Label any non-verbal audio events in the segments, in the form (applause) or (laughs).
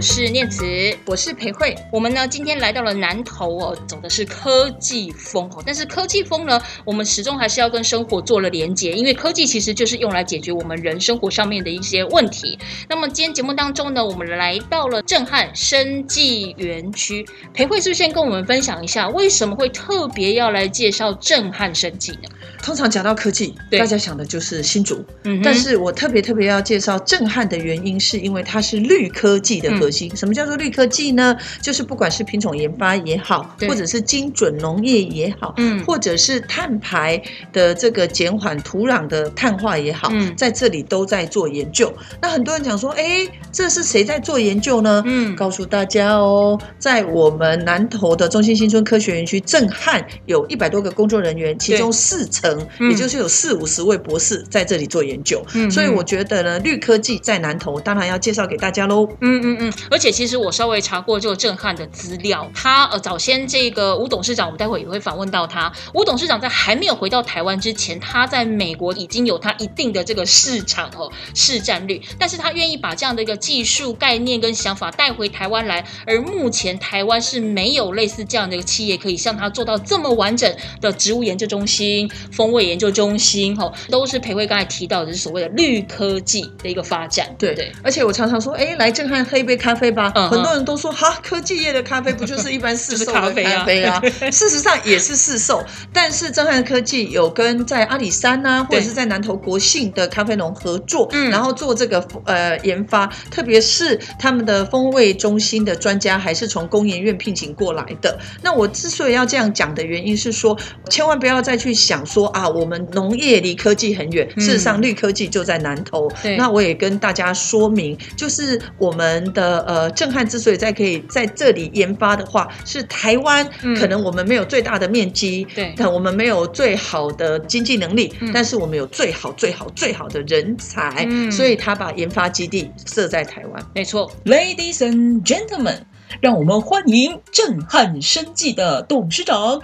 我是念慈，我是裴慧。我们呢今天来到了南投哦，走的是科技风哦。但是科技风呢，我们始终还是要跟生活做了连接，因为科技其实就是用来解决我们人生活上面的一些问题。那么今天节目当中呢，我们来到了震撼生技园区，裴慧是不是先跟我们分享一下，为什么会特别要来介绍震撼生技呢？通常讲到科技，大家想的就是新竹，嗯但是我特别特别要介绍震撼的原因，是因为它是绿科技的核心。什么叫做绿科技呢？就是不管是品种研发也好，或者是精准农业也好，嗯。或者是碳排的这个减缓土壤的碳化也好，嗯。在这里都在做研究。那很多人讲说，哎，这是谁在做研究呢？嗯。告诉大家哦，在我们南投的中心新村科学园区，震撼有一百多个工作人员，其中四成，嗯也就是有四五十位博士在这里做研究。所以我觉得呢，绿科技在南投，当然要介绍给大家喽。嗯嗯嗯，而且其实我稍微查过这个震撼的资料，他呃早先这个吴董事长，我们待会也会访问到他。吴董事长在还没有回到台湾之前，他在美国已经有他一定的这个市场哦市占率，但是他愿意把这样的一个技术概念跟想法带回台湾来，而目前台湾是没有类似这样的一个企业可以像他做到这么完整的植物研究中心、风味研究中心，哦，都是裴慧刚才提到的是所谓的绿科技的一个发展，对对？而且我常常说，哎，来震撼喝一杯咖啡吧。嗯很多人都说，哈，科技业的咖啡不就是一般 (laughs) 市售的咖啡啊咖啡啊？事实上也是市售，但是震撼科技有跟在阿里山呐、或者是在南投国信的咖啡农合作，嗯然后做这个呃研发，特别是他们的风味中心的专家还是从工研院聘请过来的。那我之所以要这样讲的原因是说，千万不要再去想说啊，我们农业离科技很远，嗯。事实上绿科技就在南投。对。那我也跟大家说明，就是我们的呃震撼之所以在可以在这里研发的话，是台湾嗯。可能我们没有最大的面积，对。但我们没有最好的经济能力，嗯。但是我们有最好最好最好的人才，嗯。所以他把研发基地设在台湾。没错，Ladies and gentlemen，让我们欢迎震撼生计的董事长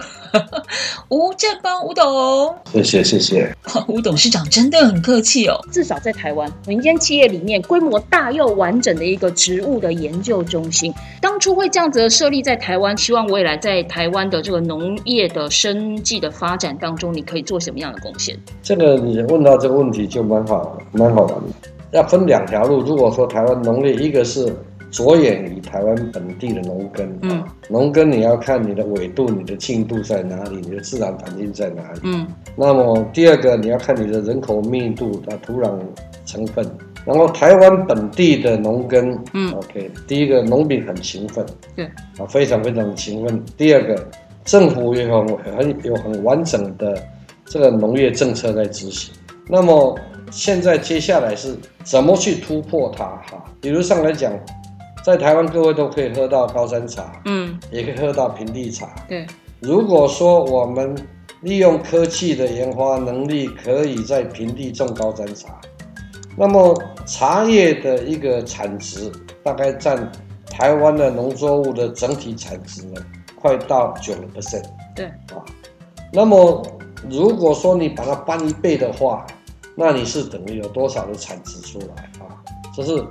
(laughs) 吴振邦吴董。谢谢谢谢。(laughs) 吴董事长真的很客气哦。至少在台湾民间企业里面，规模大又完整的一个植物的研究中心，当初会这样子的设立在台湾，希望未来在台湾的这个农业的生计的发展当中，你可以做什么样的贡献？这个你问到这个问题就蛮好，蛮好玩的。要分两条路，如果说台湾农业，一个是着眼于台湾本地的农耕，嗯，农耕你要看你的纬度、你的进度在哪里，你的自然环境在哪里。嗯那么第二个你要看你的人口密度、啊土壤成分。然后台湾本地的农耕，嗯，OK，第一个农民很勤奋，对，啊，非常非常勤奋。第二个，政府也有很有很完整的这个农业政策在执行。那么现在接下来是怎么去突破它？哈，比如上来讲，在台湾各位都可以喝到高山茶，嗯，也可以喝到平地茶。对，如果说我们利用科技的研发能力，可以在平地种高山茶，那么茶叶的一个产值大概占台湾的农作物的整体产值呢，快到九个 percent 对，啊。那么如果说你把它翻一倍的话，那你是等于有多少的产值出来啊？这是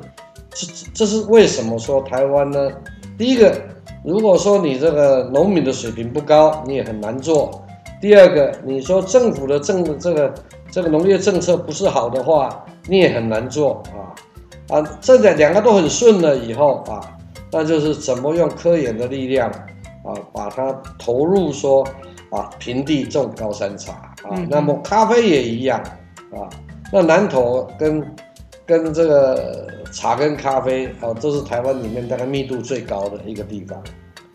这这是为什么说台湾呢？第一个，如果说你这个农民的水平不高，你也很难做。第二个，你说政府的政这个这个农业政策不是好的话，你也很难做啊啊！这两两个都很顺了以后啊，那就是怎么用科研的力量啊，把它投入说啊平地种高山茶啊嗯，那么咖啡也一样啊。那南投跟跟这个茶跟咖啡啊，都是台湾里面大概密度最高的一个地方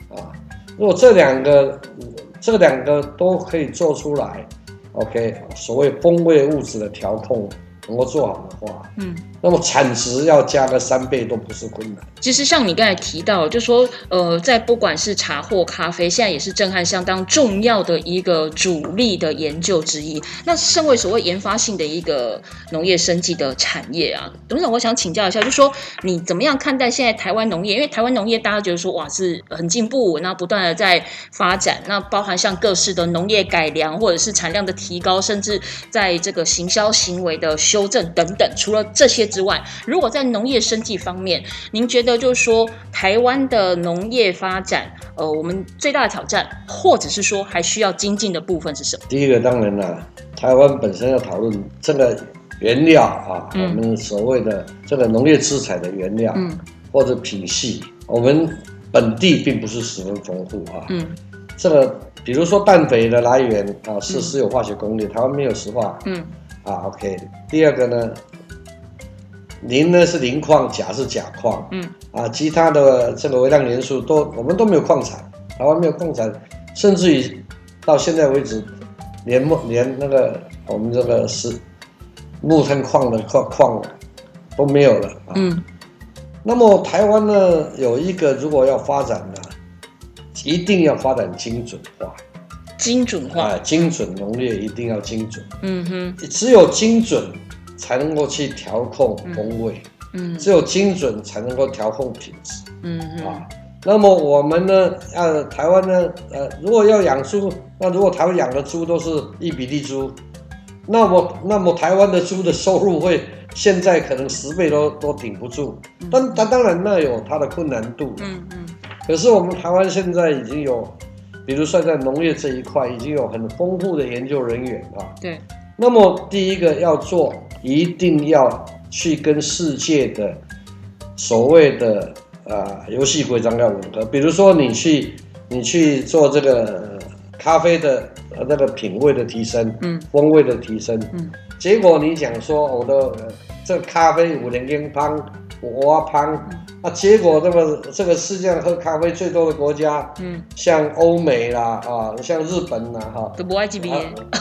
啊。如果这两个这两个都可以做出来，OK，所谓风味物质的调控能够做好的话，嗯那么产值要加个三倍都不是困难。其实像你刚才提到，就说呃，在不管是茶或咖啡，现在也是震撼相当重要的一个主力的研究之一。那身为所谓研发性的一个农业生计的产业啊，董事长，我想请教一下，就说你怎么样看待现在台湾农业？因为台湾农业大家觉得说哇是很进步，那不断的在发展，那包含像各式的农业改良，或者是产量的提高，甚至在这个行销行为的修正等等。除了这些之外，如果在农业生计方面，您觉得就是说台湾的农业发展，呃，我们最大的挑战，或者是说还需要精进的部分是什么？第一个当然啦，台湾本身要讨论这个原料啊，嗯我们所谓的这个农业资产的原料，嗯或者品系，我们本地并不是十分丰富啊。嗯这个比如说氮肥的来源啊，是石油化学工业，台湾没有石化嗯啊。OK，第二个呢，磷呢是磷矿，钾是钾矿。嗯。啊，其他的这个微量元素都我们都没有矿产，台湾没有矿产，甚至于到现在为止，连木连那个我们这个是木炭矿的矿矿都没有了啊。嗯。那么台湾呢，有一个如果要发展呢，一定要发展精准化，精准化。啊，，精准农业一定要精准，嗯哼。只有精准才能够去调控风味，嗯。只有精准才能够调控品质。嗯哼啊。那么我们呢，呃，台湾呢，呃，如果要养猪，那如果台湾养的猪都是一比例猪，那么那么台湾的猪的收入会现在可能十倍都都顶不住，但但当然那有它的困难度，嗯嗯。可是我们台湾现在已经有，比如说在农业这一块，已经有很丰富的研究人员啊。对，那么第一个要做，一定要去跟世界的所谓的啊游戏规章要吻合。比如说你去你去做这个呃咖啡的呃那个品味的提升，嗯。风味的提升，嗯。结果你讲说我的、呃、这咖啡五年跟汤我啊潘，啊结果这个这个世界上喝咖啡最多的国家，嗯，像欧美啦啊，像日本啦哈、都不爱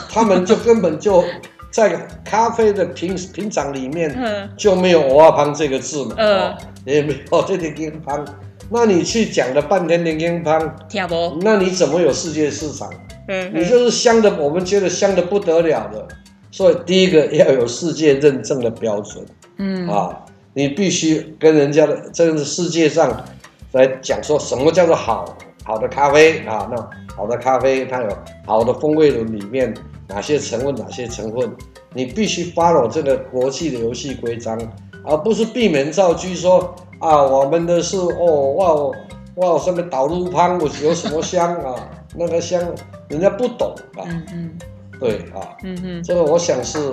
他们就根本就在咖啡的品品尝里面嗯。就没有“欧阿潘”这个字嘛，嗯。哦，也没有这点金芳。那你去讲了半天连金芳，听不？那你怎么有世界市场？嗯。你就是香的，我们觉得香的不得了的。所以第一个要有世界认证的标准嗯。啊，你必须跟人家的这个世界上来讲说什么叫做好好的咖啡啊？那好的咖啡它有好的风味轮里面哪些成分哪些成分，你必须 follow 这个国际的游戏规章，而不是闭门造车说啊我们的是哦哇哦哇上面导入汤我有什么香啊？那个香人家不懂啊，嗯嗯对啊，嗯嗯这个我想是，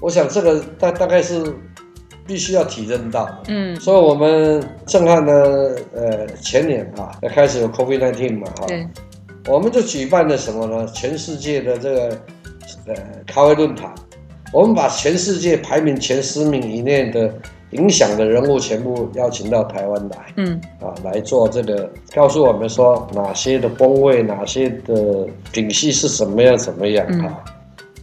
我想这个大大概是必须要体认到。的。嗯，所以，我们震撼呢，呃，前年啊，开始有 COVID-19 嘛，哈、对，我们就举办了什么呢？全世界的这个呃咖啡论坛，我们把全世界排名前十名以内的影响的人物全部邀请到台湾来嗯。啊，来做这个，告诉我们说哪些的风味，哪些的品系是什么样怎么样嗯。啊，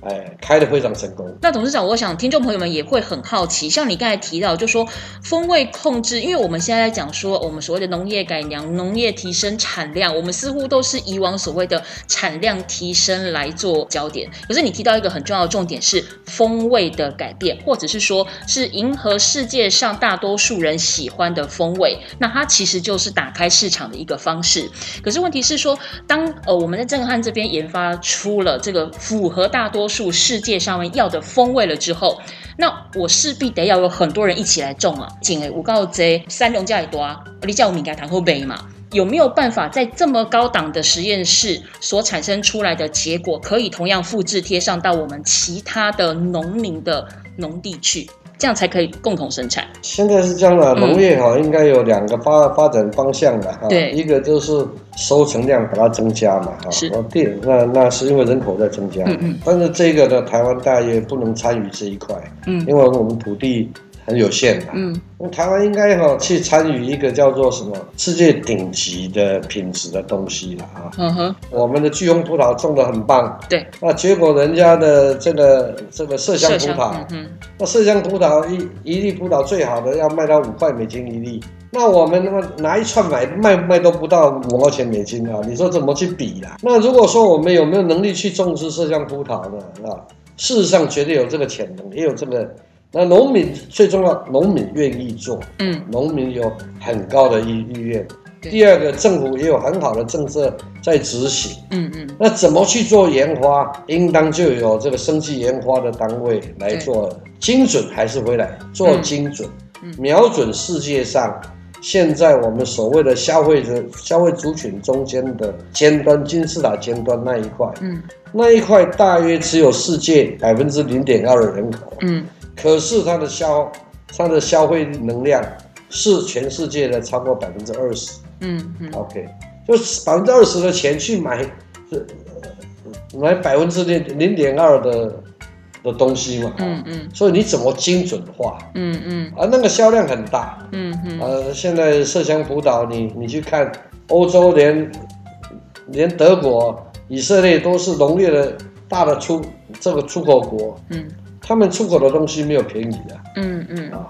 哎，开的非常成功。那董事长，我想听众朋友们也会很好奇，像你刚才提到，就说风味控制，因为我们现在在讲说我们所谓的农业改良、农业提升产量，我们似乎都是以往所谓的产量提升来做焦点。可是你提到一个很重要的重点是风味的改变，或者是说是迎合世界上大多数人喜欢的风味，那它其实就是打开市场的一个方式。可是问题是说，当呃我们在震撼这边研发出了这个符合大多数数世界上面要的风味了之后，那我势必得要有很多人一起来种啊。景诶，我告诉这三农家里多啊，你叫我们给谈后杯嘛。有没有办法在这么高档的实验室所产生出来的结果，可以同样复制贴上到我们其他的农民的农地去，这样才可以共同生产？现在是这样的，嗯农业哈、应该有两个发发展方向的哈，对。一个就是收成量把它增加嘛哈，是。那第那那是因为人口在增加，嗯嗯。但是这个呢，台湾大约不能参与这一块，嗯。因为我们土地很有限的。嗯那台湾应该哈、去参与一个叫做什么世界顶级的品质的东西了啊。嗯哼，我们的巨峰葡萄种的很棒，对，那结果人家的这个这个麝香葡萄，嗯，那麝香葡萄一一粒葡萄最好的要卖到五块美金一粒，那我们那么拿一串买卖卖都不到五毛钱美金啊，你说怎么去比啦？那如果说我们有没有能力去种植麝香葡萄呢？啊，事实上绝对有这个潜能，也有这个。那农民最重要，农民愿意做，嗯农民有很高的意意愿。第二个，政府也有很好的政策在执行。嗯嗯那怎么去做研发？应当就有这个生技研发的单位来做精准，还是回来做精准，瞄准世界上现在我们所谓的消费者、消费族群中间的尖端金字塔尖端那一块，嗯。那一块大约只有世界百分之零点二的人口，嗯。可是它的消它的消费能量是全世界的超过百分之二十。嗯嗯。OK，就是百分之二十的钱去买，买百分之零零点二的的东西嘛，嗯嗯。所以你怎么精准化？嗯嗯。啊？那个销量很大，嗯嗯。呃，现在麝香葡萄，你你去看欧洲连连德国、以色列都是农业的大的出这个出口国，嗯。他们出口的东西没有便宜的，嗯嗯啊，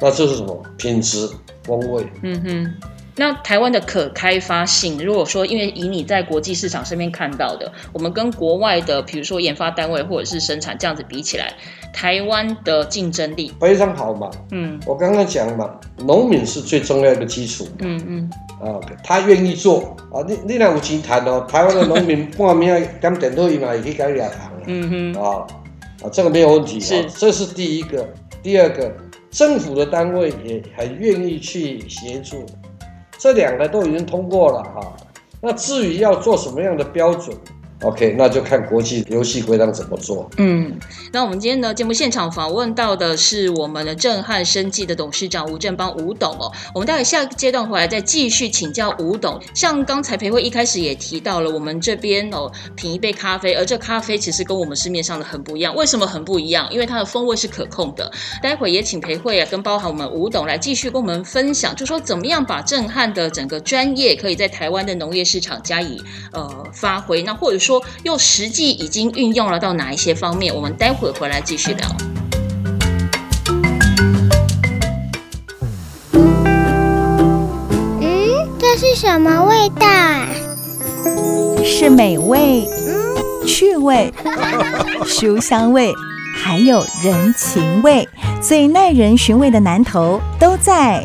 那这是什么？品质风味？嗯哼。那台湾的可开发性，如果说因为以你在国际市场上面看到的，我们跟国外的，比如说研发单位或者是生产这样子比起来，台湾的竞争力，非常好嘛。嗯。我刚刚讲嘛，农民是最重要的基础。嗯嗯。啊，他愿意做。啊，你你若有钱谈哦，台湾的农民半暝点电脑伊嘛会去改俩行嗯哼，啊啊，这个没有问题是。啊，这是第一个。第二个，政府的单位也很愿意去协助，这两个都已经通过了哈。那至于要做什么样的标准，OK，那就看国际游戏规章怎么做。嗯，那我们今天呢节目现场访问到的是我们的震撼生技的董事长吴振邦吴董哦。我们待会下一个阶段回来再继续请教吴董。像刚才培慧一开始也提到了，我们这边哦品一杯咖啡，而这咖啡其实跟我们市面上的很不一样。为什么很不一样？因为它的风味是可控的。待会也请培慧啊跟包含我们吴董来继续跟我们分享，就说怎么样把震撼的整个专业可以在台湾的农业市场加以呃发挥，那或者说又实际已经运用了到哪一些方面？我们待会回来继续聊。嗯，这是什么味道啊？是美味、嗯趣味、(laughs) 书香味，还有人情味，最耐人寻味的南头都在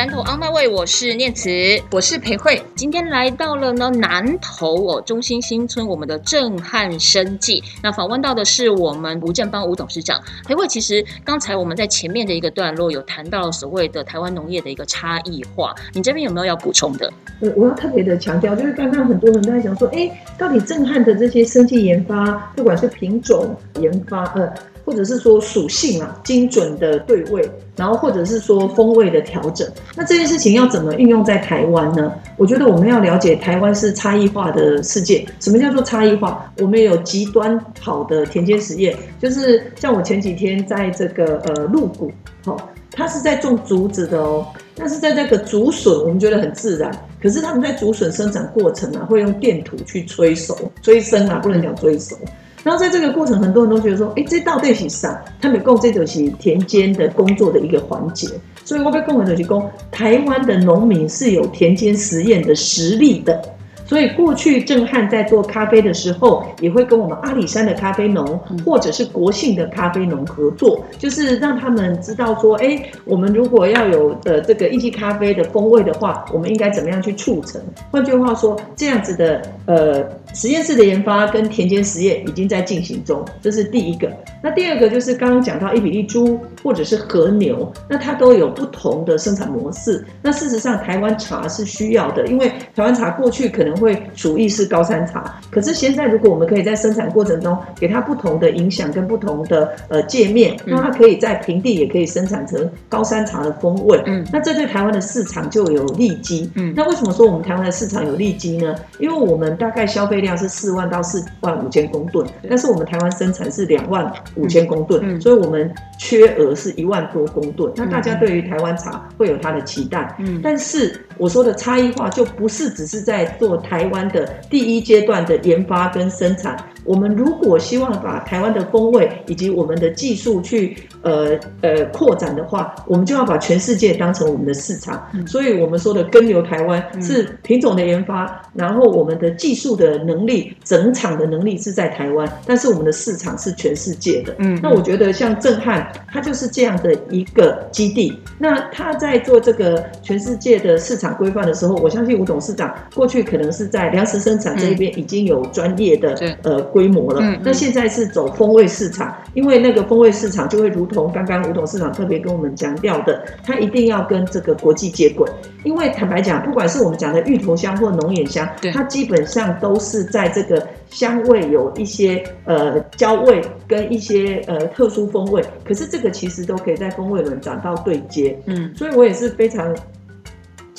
南投昂麦味，我是念慈。我是裴慧，今天来到了呢南投哦，中心新村我们的震撼生计。那访问到的是我们吴正邦吴董事长。裴慧，其实刚才我们在前面的一个段落有谈到所谓的台湾农业的一个差异化，你这边有没有要补充的？我我要特别的强调，就是刚刚很多人都在讲说，哎，到底震撼的这些生计研发，不管是品种研发，呃，或者是说属性啊，精准的对位，然后或者是说风味的调整，那这件事情要怎么运用在台湾呢？我觉得我们要了解台湾是差异化的世界。什么叫做差异化？我们有极端好的田间实验，就是像我前几天在这个呃鹿谷，好、它是在种竹子的哦。但是在这个竹笋，我们觉得很自然，可是他们在竹笋生长过程啊，会用电土去催熟、催生啊，不能讲催熟。然后在这个过程，很多人都觉得说，哎，这到底是啥？他们共这就是田间的工作的一个环节。所以我被共的就是说，台湾的农民是有田间实验的实力的。所以过去郑汉在做咖啡的时候，也会跟我们阿里山的咖啡农或者是国信的咖啡农合作，就是让他们知道说，哎，我们如果要有的这个一级咖啡的风味的话，我们应该怎么样去促成？换句话说，这样子的呃实验室的研发跟田间实验已经在进行中，这是第一个。那第二个就是刚刚讲到伊比利猪或者是和牛，那它都有不同的生产模式。那事实上，台湾茶是需要的，因为台湾茶过去可能会属意是高山茶。可是现在如果我们可以在生产过程中给它不同的影响跟不同的呃界面，那它可以在平地也可以生产成高山茶的风味。嗯那这对台湾的市场就有利基。嗯那为什么说我们台湾的市场有利基呢？因为我们大概消费量是四万到四万五千公吨，但是我们台湾生产是两万五千公吨，嗯所以我们缺额是一万多公吨。那大家对于台湾茶会有它的期待，嗯但是我说的差异化就不是只是在做台湾的第一阶段的研发跟生产。我们如果希望把台湾的风味以及我们的技术去呃呃扩展的话，我们就要把全世界当成我们的市场。嗯所以我们说的跟留台湾嗯是品种的研发，然后我们的技术的能力、整场的能力是在台湾，但是我们的市场是全世界的。嗯那我觉得像震撼，它就是这样的一个基地。那他在做这个全世界的市场规范的时候，我相信吴董事长过去可能是在粮食生产这一边已经有专业的、对呃规模了。那现在是走风味市场，因为那个风味市场就会如同刚刚吴董事长特别跟我们强调的，它一定要跟这个国际接轨。因为坦白讲，不管是我们讲的芋头香或龙眼香，它基本上都是在这个香味有一些呃焦味跟一些呃特殊风味，可是这个其实都可以在风味轮找到对接。嗯所以我也是非常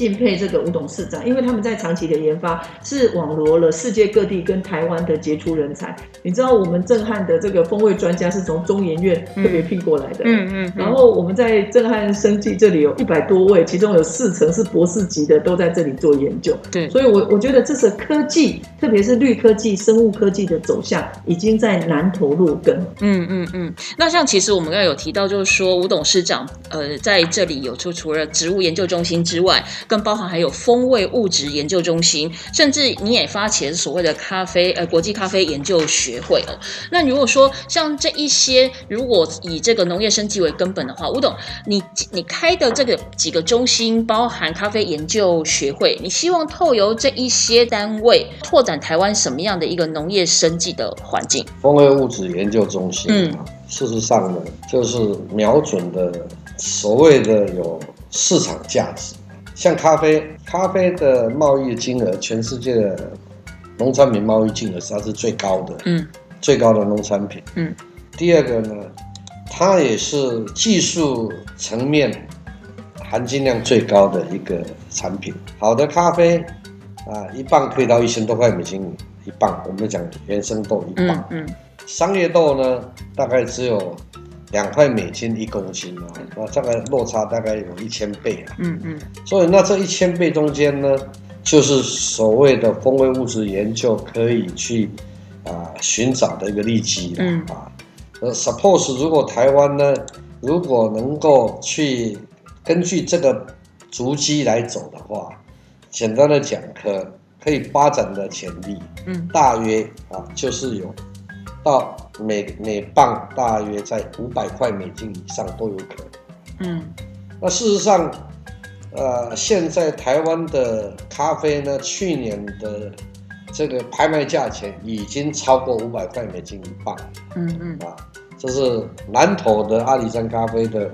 敬佩这个吴董事长，因为他们在长期的研发是网罗了世界各地跟台湾的杰出人才。你知道我们震撼的这个风味专家是从中研院特别聘过来的，嗯嗯，然后我们在震撼生技这里有一百多位，其中有四成是博士级的，都在这里做研究。对所以我我觉得这是科技，特别是绿科技、生物科技的走向，已经在南投落根。嗯嗯嗯，那像其实我们刚才有提到，就是说吴董事长呃在这里有出除了植物研究中心之外，更包含还有风味物质研究中心，甚至你也发起了所谓的咖啡呃国际咖啡研究学会哦。那如果说像这一些，如果以这个农业生计为根本的话，吴董你你开的这个几个中心，包含咖啡研究学会，你希望透由这一些单位拓展台湾什么样的一个农业生计的环境？风味物质研究中心嗯啊，事实上呢，就是瞄准的所谓的有市场价值，像咖啡，咖啡的贸易金额，全世界的农产品贸易金额是它是最高的，嗯最高的农产品。嗯，第二个呢，它也是技术层面含金量最高的一个产品。好的咖啡啊，一磅可以到一千多块美金一磅，我们讲原生豆一磅嗯。嗯商业豆呢，大概只有两块美金一公斤啊，那这个落差大概有一千倍啊。嗯嗯所以那这一千倍中间呢，就是所谓的风味物质研究可以去啊寻找的一个利基了嗯啊。呃，suppose 如果台湾呢，如果能够去根据这个足迹来走的话，简单的讲，可可以发展的潜力嗯大约啊，就是有到每每磅大约在五百块美金以上都有可能。嗯那事实上，呃，现在台湾的咖啡呢，去年的这个拍卖价钱已经超过五百块美金一磅嗯嗯啊，这是南投的阿里山咖啡的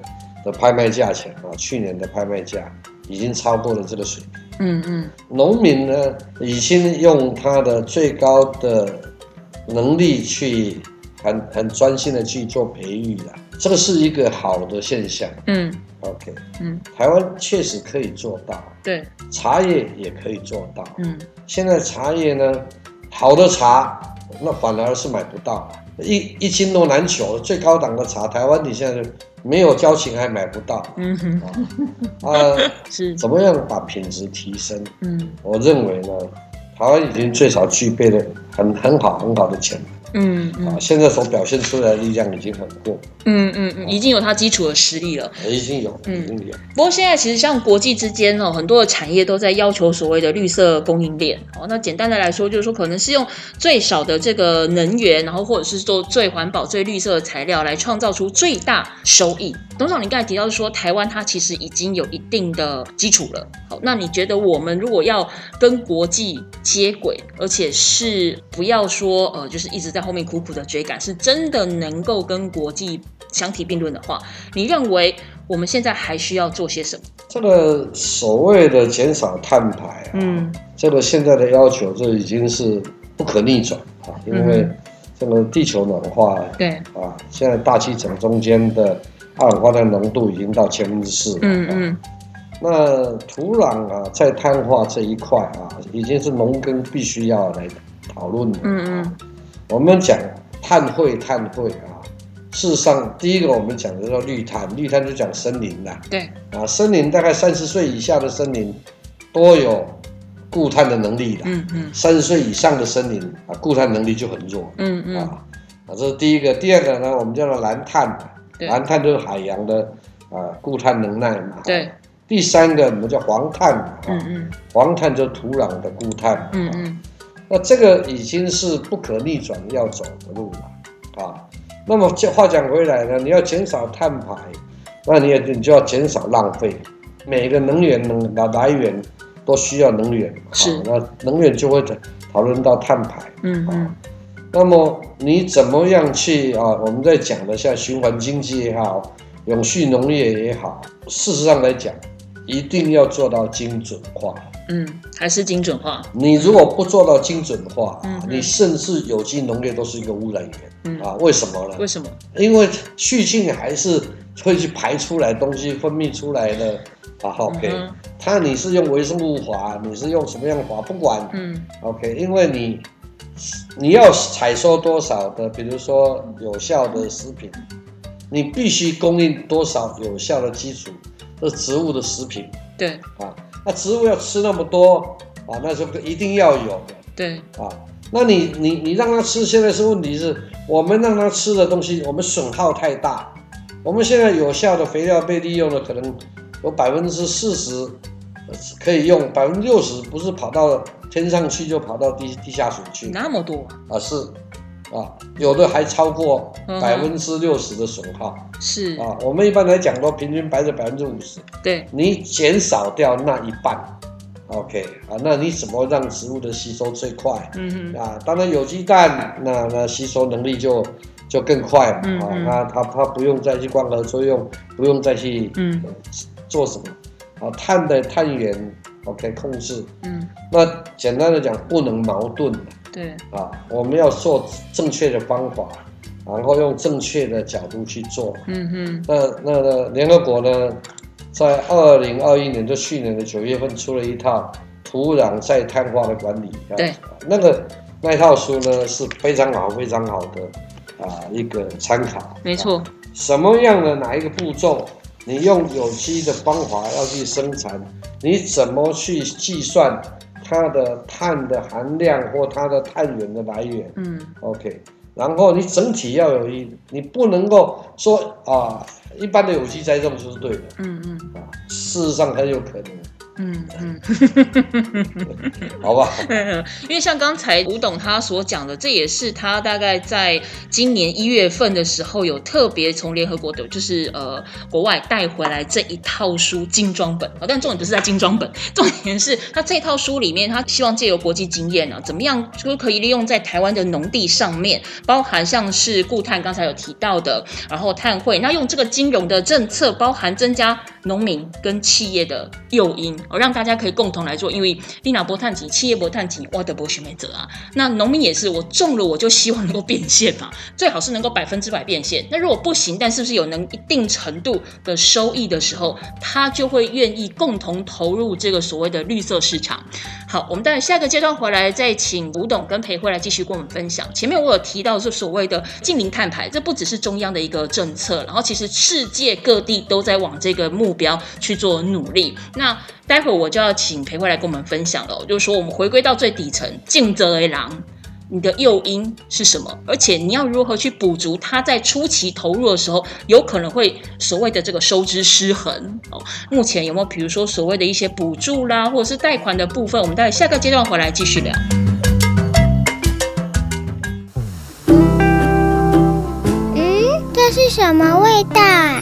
的拍卖价钱啊，去年的拍卖价已经超过了这个水平。嗯嗯农民呢，已经用他的最高的能力去很很专心的去做培育了，这个是一个好的现象。嗯 OK，嗯，台湾确实可以做到，对，茶叶也可以做到。嗯现在茶叶呢，好的茶那反而是买不到，一一斤都难求。最高档的茶，台湾你现在没有交情还买不到嗯哼，(laughs) 啊。呃，是，怎么样把品质提升？嗯我认为呢，台湾已经最少具备了很很好很好的潜能嗯啊，嗯现在所表现出来的力量已经很够，嗯嗯嗯，已经有它基础的实力了。已经有，嗯已经有。不过现在其实像国际之间哦，很多的产业都在要求所谓的绿色供应链。哦，那简单的来说，就是说可能是用最少的这个能源，然后或者是做最环保、最绿色的材料来创造出最大收益。董事长，你刚才提到说台湾它其实已经有一定的基础了。好，那你觉得我们如果要跟国际接轨，而且是不要说呃，就是一直在后面苦苦的追赶，是真的能够跟国际相提并论的话，你认为我们现在还需要做些什么？这个所谓的减少碳排啊，嗯。这个现在的要求，这已经是不可逆转啊，因为嗯。这个地球暖化对，啊，现在大气层中间的二氧化碳浓度已经到千分之四嗯嗯。那土壤啊，在碳化这一块啊，已经是农耕必须要来讨论的。嗯嗯我们讲碳汇，碳汇啊，事实上，第一个我们讲的叫绿碳，绿碳就讲森林啦。对，啊，森林大概三十岁以下的森林都有固碳的能力的，嗯嗯三十岁以上的森林啊，固碳能力就很弱。嗯嗯，啊，啊，这是第一个。第二个呢，我们叫做蓝碳，对蓝碳就是海洋的啊固碳能耐嘛。对。第三个我们叫黄碳嗯嗯黄碳就是土壤的固碳。啊嗯嗯那这个已经是不可逆转要走的路了啊。那么这话讲回来呢，你要减少碳排，那你也你就要减少浪费。每个能源能的来源都需要能源，是啊那能源就会讨论到碳排。嗯嗯那么你怎么样去啊？我们在讲的像循环经济也好，永续农业也好，事实上来讲，一定要做到精准化。嗯，还是精准化。你如果不做到精准化，嗯嗯你甚至有机农业都是一个污染源、嗯啊？为什么呢？为什么？因为畜性还是会去排出来东西，分泌出来的啊。OK，、嗯它你是用微生物法，你是用什么样的法，不管。嗯 OK，因为你你要采收多少的，比如说有效的食品，你必须供应多少有效的基础的植物的食品对啊。那植物要吃那么多啊，那就一定要有的对，啊。那你你你让它吃，现在是问题是我们让它吃的东西，我们损耗太大。我们现在有效的肥料被利用的可能有百分之四十可以用，百分之六十不是跑到天上去，就跑到地地下水去那么多啊，是啊，有的还超过百分之六十的损耗。是，啊。我们一般来讲都平均百分之百分之五十，对，你减少掉那一半，OK 啊，那你怎么让植物的吸收最快？嗯嗯，啊，当然有机蛋，那那吸收能力就就更快嘛、啊那它它不用再去光合作用，不用再去嗯。呃做什么。啊，碳的碳源 OK 控制，嗯。那简单的讲不能矛盾对，啊，我们要做正确的方法，然后用正确的角度去做。嗯哼，那那那联合国呢，在二零二一年，就去年的九月份出了一套土壤再碳化的管理。啊对，那个那一套书呢是非常好、非常好的啊一个参考。没错，什么样的哪一个步骤，你用有机的方法要去生产，你怎么去计算它的碳的含量或它的碳源的来源？嗯。OK，然后你整体要有一，你不能够说啊，一般的有机栽种就是对的。嗯嗯。啊，事实上很有可能，嗯嗯。好吧？(laughs) 因为像刚才吴董他所讲的，这也是他大概在今年一月份的时候有特别从联合国的，就是呃国外带回来这一套书精装本啊，但重点不是在精装本，(laughs) 重点是他这套书里面，他希望借由国际经验呢，怎么样就可以利用在台湾的农地上面，包含像是固碳刚才有提到的，然后碳汇，那用这个金融的政策，包含增加农民跟企业的诱因，哦，让大家可以共同来做，因为丽娜波碳级，企业波碳级，我的博学美者啊，那农民也是，我种了我就希望能够变现嘛，(laughs) 最好是能够百分之百变现。那如果不行，但是不是有能一定程度的收益的时候，他就会愿意共同投入这个所谓的绿色市场。好，我们待会下个阶段回来再请吴董跟裴慧来继续跟我们分享。前面我有提到是所谓的近零碳排，这不只是中央的一个政策，然后其实世界各地都在往这个目标去做努力。那待会我就要请裴慧来跟我们分享了，就是说我们回归到最底层，尽责为狼。你的诱因是什么？而且你要如何去补足它在初期投入的时候，有可能会所谓的这个收支失衡哦。目前有没有比如说所谓的一些补助啦，或者是贷款的部分？我们待会下个阶段回来继续聊。嗯，这是什么味道啊？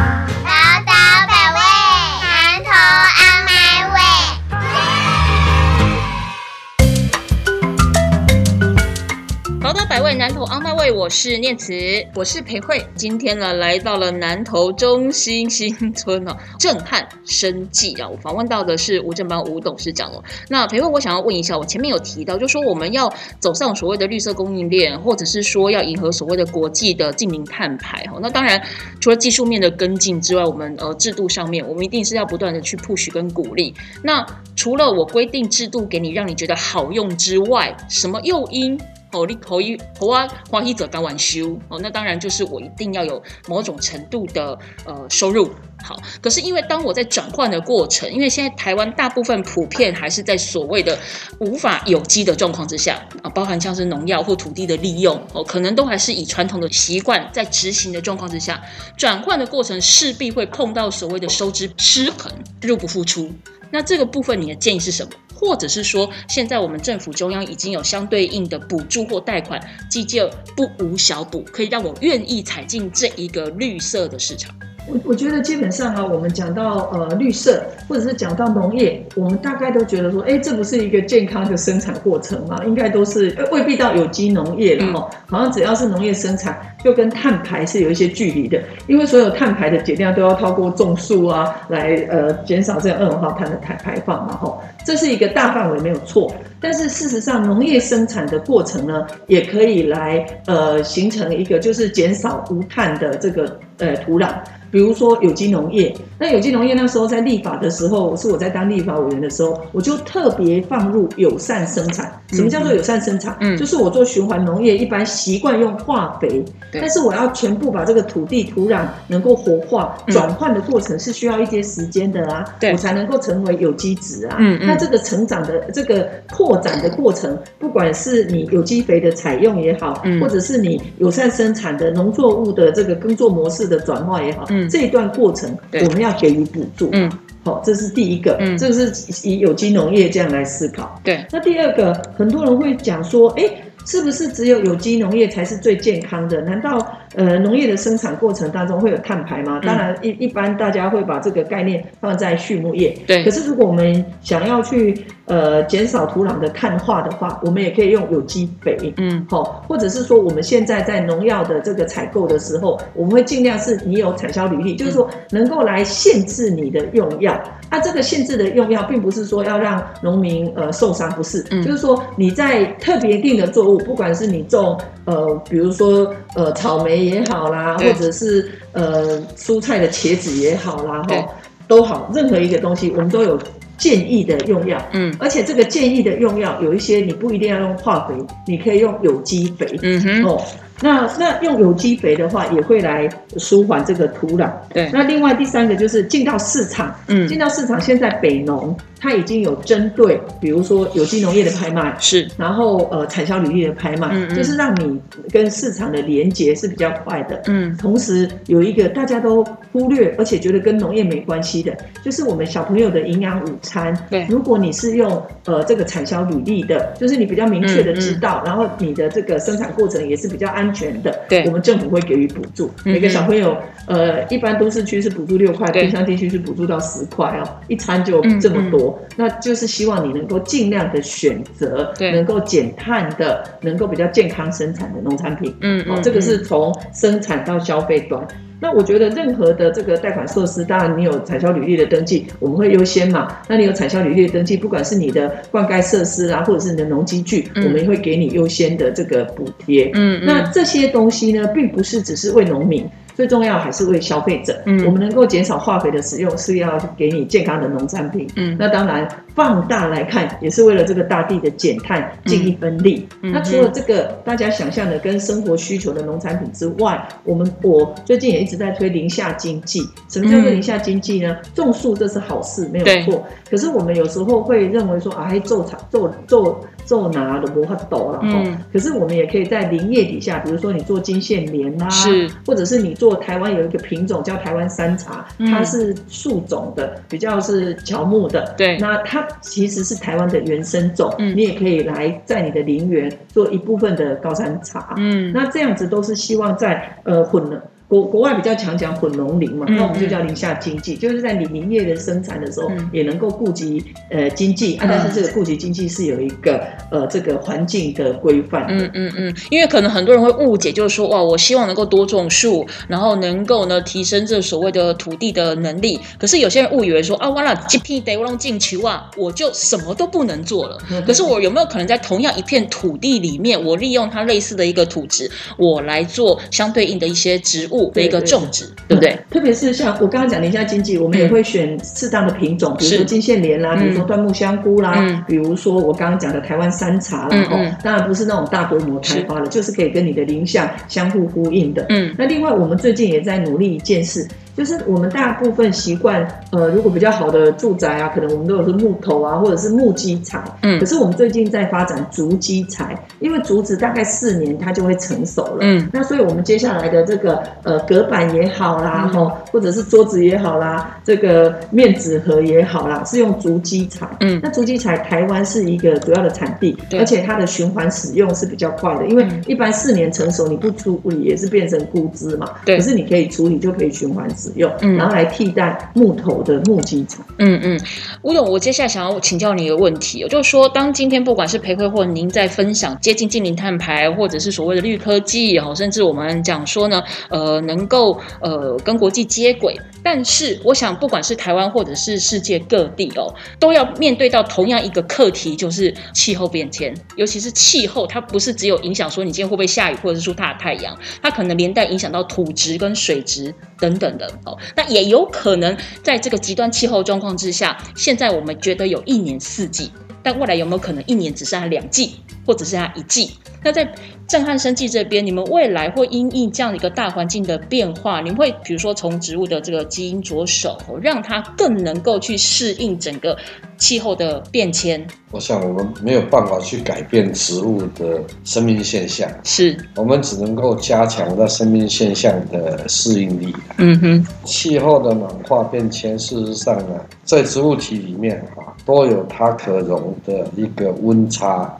味，我是念慈。我是裴慧，今天呢，来到了南投中心新村哦，震撼生计啊！我访问到的是吴正邦吴董事长哦。那裴慧，我想要问一下，我前面有提到，就说我们要走上所谓的绿色供应链，或者是说要迎合所谓的国际的近零碳排哈。那当然，除了技术面的跟进之外，我们呃制度上面，我们一定是要不断的去 push 跟鼓励。那除了我规定制度给你让你觉得好用之外，什么诱因？哦，你可以好啊，花一者当晚休哦，那当然就是我一定要有某种程度的呃收入。好，可是因为当我在转换的过程，因为现在台湾大部分普遍还是在所谓的无法有机的状况之下啊，包含像是农药或土地的利用哦，可能都还是以传统的习惯在执行的状况之下，转换的过程势必会碰到所谓的收支失衡，入不敷出。那这个部分你的建议是什么？或者是说，现在我们政府中央已经有相对应的补助或贷款，计借不无小补，可以让我愿意踩进这一个绿色的市场。我我觉得基本上啊，我们讲到呃绿色，或者是讲到农业，我们大概都觉得说，哎，这不是一个健康的生产过程嘛？应该都是未必到有机农业了哈。好像只要是农业生产，就跟碳排是有一些距离的，因为所有碳排的减量都要透过种树啊，来呃减少这样二氧化碳的排排放嘛哈。这是一个大范围没有错，但是事实上农业生产的过程呢，也可以来呃形成一个就是减少无碳的这个呃土壤。比如说有机农业，那有机农业那时候在立法的时候，是我在当立法委员的时候，我就特别放入友善生产。什么叫做友善生产？嗯，就是我做循环农业，一般习惯用化肥，但是我要全部把这个土地土壤能够活化，转换的过程是需要一些时间的啊，我才能够成为有机质啊。嗯嗯，那这个成长的这个扩展的过程，不管是你有机肥的采用也好，或者是你友善生产的农作物的这个耕作模式的转化也好，嗯。这一段过程，我们要给予补助。嗯，好，这是第一个。嗯，这是以有机农业这样来思考。对。那第二个，很多人会讲说，哎，是不是只有有机农业才是最健康的？难道？呃，农业的生产过程当中会有碳排吗？当然，一一般大家会把这个概念放在畜牧业。对。可是，如果我们想要去呃减少土壤的碳化的话，我们也可以用有机肥。嗯。好，或者是说，我们现在在农药的这个采购的时候，我们会尽量是你有产销履历，就是说能够来限制你的用药。啊，这个限制的用药，并不是说要让农民呃受伤，不是。嗯。就是说你在特别定的作物，不管是你种呃，比如说呃草莓。也好啦，或者是呃蔬菜的茄子也好啦，哈，都好，任何一个东西我们都有建议的用药，嗯，而且这个建议的用药有一些你不一定要用化肥，你可以用有机肥，嗯哼，哦。那那用有机肥的话，也会来舒缓这个土壤。对。那另外第三个就是进到市场，嗯，进到市场，现在北农它已经有针对，比如说有机农业的拍卖，是，然后呃产销履历的拍卖，嗯就是让你跟市场的连接是比较快的。嗯。同时有一个大家都忽略，而且觉得跟农业没关系的，就是我们小朋友的营养午餐。对。如果你是用呃这个产销履历的，就是你比较明确的知道，然后你的这个生产过程也是比较安。全的，对，我们政府会给予补助。每个小朋友，呃，一般都市区是补助六块，偏乡地区是补助到十块哦，一餐就这么多。那就是希望你能够尽量的选择，能够减碳的，能够比较健康生产的农产品。嗯，哦，这个是从生产到消费端。那我觉得任何的这个贷款设施，当然你有产销履历的登记，我们会优先嘛。那你有产销履历的登记，不管是你的灌溉设施啊，或者是你的农机具，我们会给你优先的这个补贴。嗯，那这些东西呢，并不是只是为农民。最重要还是为消费者，嗯，我们能够减少化肥的使用，是要给你健康的农产品，嗯，那当然放大来看，也是为了这个大地的减碳尽一份力。那除了这个大家想象的跟生活需求的农产品之外，我们我最近也一直在推林下经济。什么叫做林下经济呢？种树这是好事，没有错。可是我们有时候会认为说，啊，种草种种。做拿的不会抖了哈，可是我们也可以在林叶底下，比如说你做金线莲呐，是，或者是你做台湾有一个品种叫台湾山茶，它是树种的，比较是乔木的，对，那它其实是台湾的原生种，你也可以来在你的林园做一部分的高山茶，嗯，那这样子都是希望在呃混了。国国外比较强讲混农林嘛，嗯那我们就叫林下经济，就是在你林业的生产的时候，嗯也能够顾及呃经济啊，但是这个顾及经济是有一个呃这个环境的规范的。嗯嗯嗯，因为可能很多人会误解，就是说哇，我希望能够多种树，然后能够呢提升这所谓的土地的能力。可是有些人误以为说啊，完了，一片得我弄进去哇，我就什么都不能做了。可是我有没有可能在同样一片土地里面，我利用它类似的一个土质，我来做相对应的一些植物的一个种植，对不对？特别是像我刚刚讲林下经济，我们也会选适当的品种，比如说金线莲啦，嗯。比如说椴木香菇啦，嗯。比如说我刚刚讲的台湾山茶啦，哦嗯。嗯当然不是那种大规模开发的，就是可以跟你的林相相互呼应的。嗯。那另外，我们最近也在努力一件事，就是我们大部分习惯，呃，如果比较好的住宅啊，可能我们都有是木头啊，或者是木基材。嗯。可是我们最近在发展竹基材，因为竹子大概四年它就会成熟了。嗯。那所以我们接下来的这个呃隔板也好啦，嗯。吼、或者是桌子也好啦，这个面纸盒也好啦，是用竹基材。嗯。那竹基材台湾是一个主要的产地，而且它的循环使用是比较快的，因为嗯。一般四年成熟你不处理也是变成枯枝嘛，对。可是你可以处理就可以循环使用，嗯。然后来替代木头的木基材。嗯嗯，吴董，我接下来想要请教你一个问题，就是说，当今天不管是培慧或您在分享接近近零碳排，或者是所谓的绿科技，哦，甚至我们讲说呢，呃，能够呃跟国际接轨，但是我想，不管是台湾或者是世界各地哦，都要面对到同样一个课题，就是气候变迁，尤其是气候，它不是只有影响说你今天会不会下雨，或者是出大太阳，它可能连带影响到土质跟水质等等的哦。那也有可能在这个极端气候状况之下，现在我们觉得有一年四季，但未来有没有可能一年只剩下两季，或者剩下一季？那在震撼生计这边，你们未来会因应这样的一个大环境的变化，你们会比如说从植物的这个基因着手，让它更能够去适应整个气候的变迁。我想我们没有办法去改变植物的生命现象，是，我们只能够加强它生命现象的适应力。嗯哼，气候的暖化变迁，事实上呢，在植物体里面啊，都有它可容的一个温差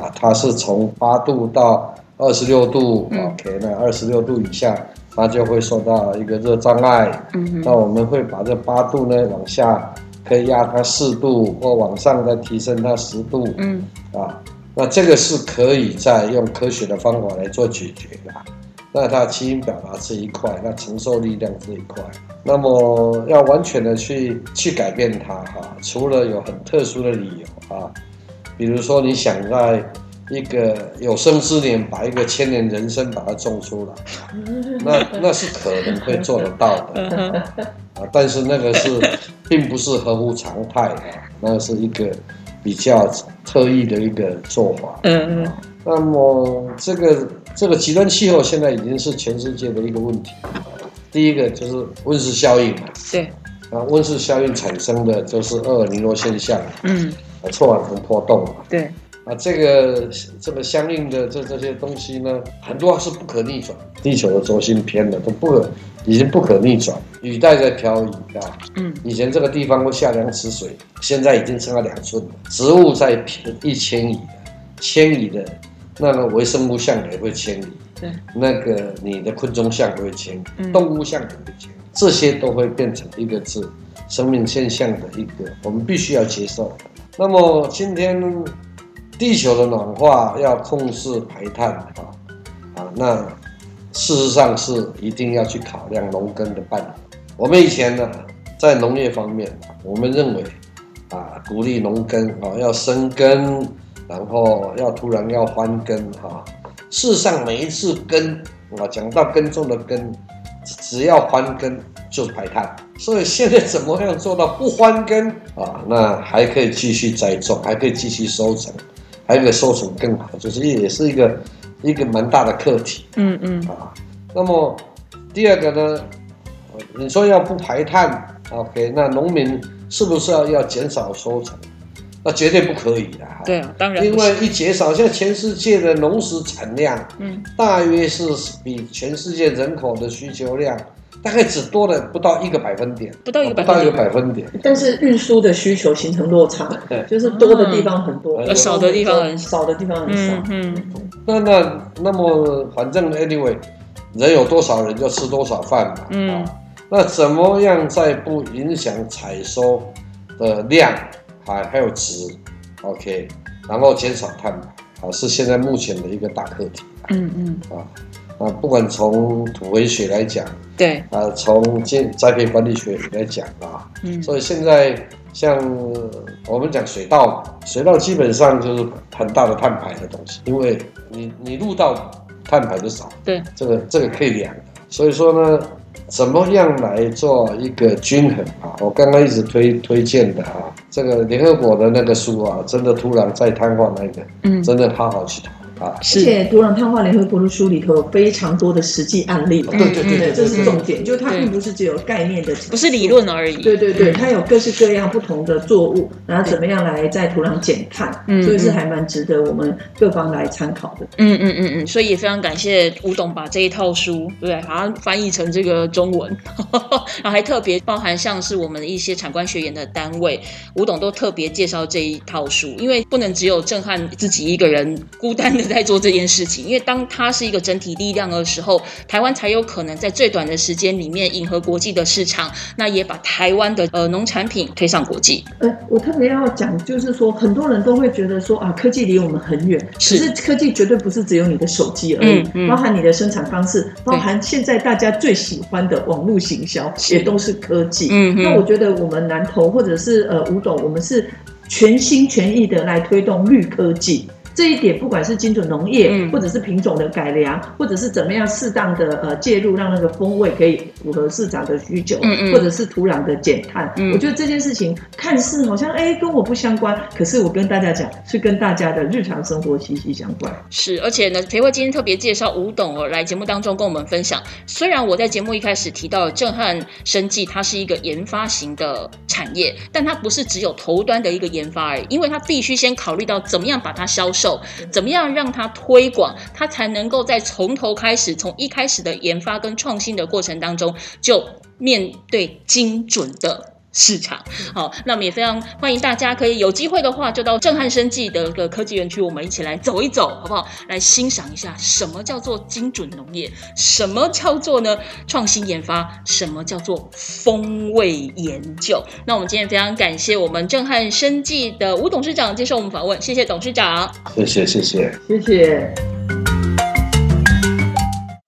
啊，它是从八度到二十六度、嗯 o k 那二十六度以下，它就会受到一个热障碍。嗯那我们会把这八度呢往下，可以压它四度，或往上再提升它十度。嗯啊，那这个是可以再用科学的方法来做解决的。那它基因表达这一块，那承受力量这一块，那么要完全的去去改变它哈、除了有很特殊的理由啊，比如说你想在一个有生之年把一个千年人参把它种出来，(laughs) 那那是可能会做得到的。(laughs) 但是那个是并不是合乎常态啊，那个是一个比较特异的一个做法。嗯嗯那么这个这个极端气候现在已经是全世界的一个问题。第一个就是温室效应嘛，对，啊，温室效应产生的就是厄尔尼诺现象，嗯啊，臭氧层波动嘛，对，啊，这个这个相应的这这些东西呢，很多是不可逆转，地球的轴心偏了，都不可，已经不可逆转。雨带在漂移啊，嗯以前这个地方会下两尺水，现在已经剩下两寸了。植物在偏一迁移的，迁移的，那个微生物相也会迁移，对，那个你的昆虫相也会迁移，嗯动物相也会迁移，这些都会变成一个字生命现象的一个，我们必须要接受的。那么今天地球的暖化要控制排碳啊啊，那事实上是一定要去考量农耕的办法。我们以前呢，在农业方面，我们认为啊，鼓励农耕啊，要生根，然后要突然要翻耕哈、事实上，每一次耕啊，讲到耕种的耕，只要翻耕就是排碳。所以现在怎么样做到不翻耕啊？那还可以继续栽种，还可以继续收成，还可以收成更好，就是也是一个一个蛮大的课题。嗯嗯啊。那么第二个呢，呃你说要不排碳，OK，那农民是不是要要减少收成？那绝对不可以的哈。对啊，当然因不是为一减少，现在全世界的农食产量嗯大约是比全世界人口的需求量大概只多了不到一个百分点，不到一个百不到一个分点，百分点。但是运输的需求形成落差对，就是多的地方很多，嗯少的地方很少的地方很少嗯。嗯那那那么反正 anyway，人有多少人就吃多少饭嘛。嗯啊，那怎么样在不影响采收的量还还有值，OK，然后减少碳排啊，是现在目前的一个大课题嗯嗯，啊。啊，不管从土肥水来讲，对，啊，从建栽培管理学来讲啊，嗯所以现在像呃我们讲水稻嘛，水稻基本上就是很大的碳排的东西，因为你你入到碳排就少，对，这个这个可以量的。所以说呢，怎么样来做一个均衡啊？我刚刚一直推推荐的啊，这个联合国的那个书啊，真的土壤再瘫痪那个，嗯，真的好好去谈啊。而且土壤碳化联合国的书里头有非常多的实际案例，对对对对这是重点，就是它并不是只有概念的，不是理论而已。对对对，它有各式各样不同的作物，然后怎么样来在土壤减碳，嗯所以是还蛮值得我们各方来参考的。嗯嗯嗯嗯，所以也非常感谢吴董把这一套书，对把它翻译成这个中文，(laughs) 然后还特别包含像是我们一些产官学研的单位，吴董都特别介绍这一套书，因为不能只有震撼自己一个人孤单的在做这件事情，因为当它是一个整体力量的时候，台湾才有可能在最短的时间里面迎合国际的市场，那也把台湾的呃农产品推上国际。呃，我特别要讲，就是说很多人都会觉得说啊，科技离我们很远，可是是科技绝对不是只有你的手机而已，嗯嗯包含你的生产方式，包含现在大家最喜欢的网络行销，是也都是科技。嗯哼那我觉得我们南投或者是呃吴董，我们是全心全意的来推动绿科技。这一点，不管是精准农业，嗯或者是品种的改良，或者是怎么样适当的呃介入，让那个风味可以符合市场的需求，嗯嗯或者是土壤的减碳。嗯我觉得这件事情看似好像哎跟我不相关，可是我跟大家讲，是跟大家的日常生活息息相关。是，而且呢，裴慧今天特别介绍吴董哦来节目当中跟我们分享。虽然我在节目一开始提到震撼生技，它是一个研发型的产业，但它不是只有头端的一个研发而已，因为它必须先考虑到怎么样把它销售，怎么样让它推广，它才能够在从头开始，从一开始的研发跟创新的过程当中，就面对精准的。市场好，那我们也非常欢迎大家可以有机会的话，就到震撼生技的个科技园区，我们一起来走一走，好不好？来欣赏一下什么叫做精准农业，什么叫做呢创新研发，什么叫做风味研究。那我们今天非常感谢我们震撼生技的吴董事长接受我们访问，谢谢董事长。谢谢谢谢。谢谢。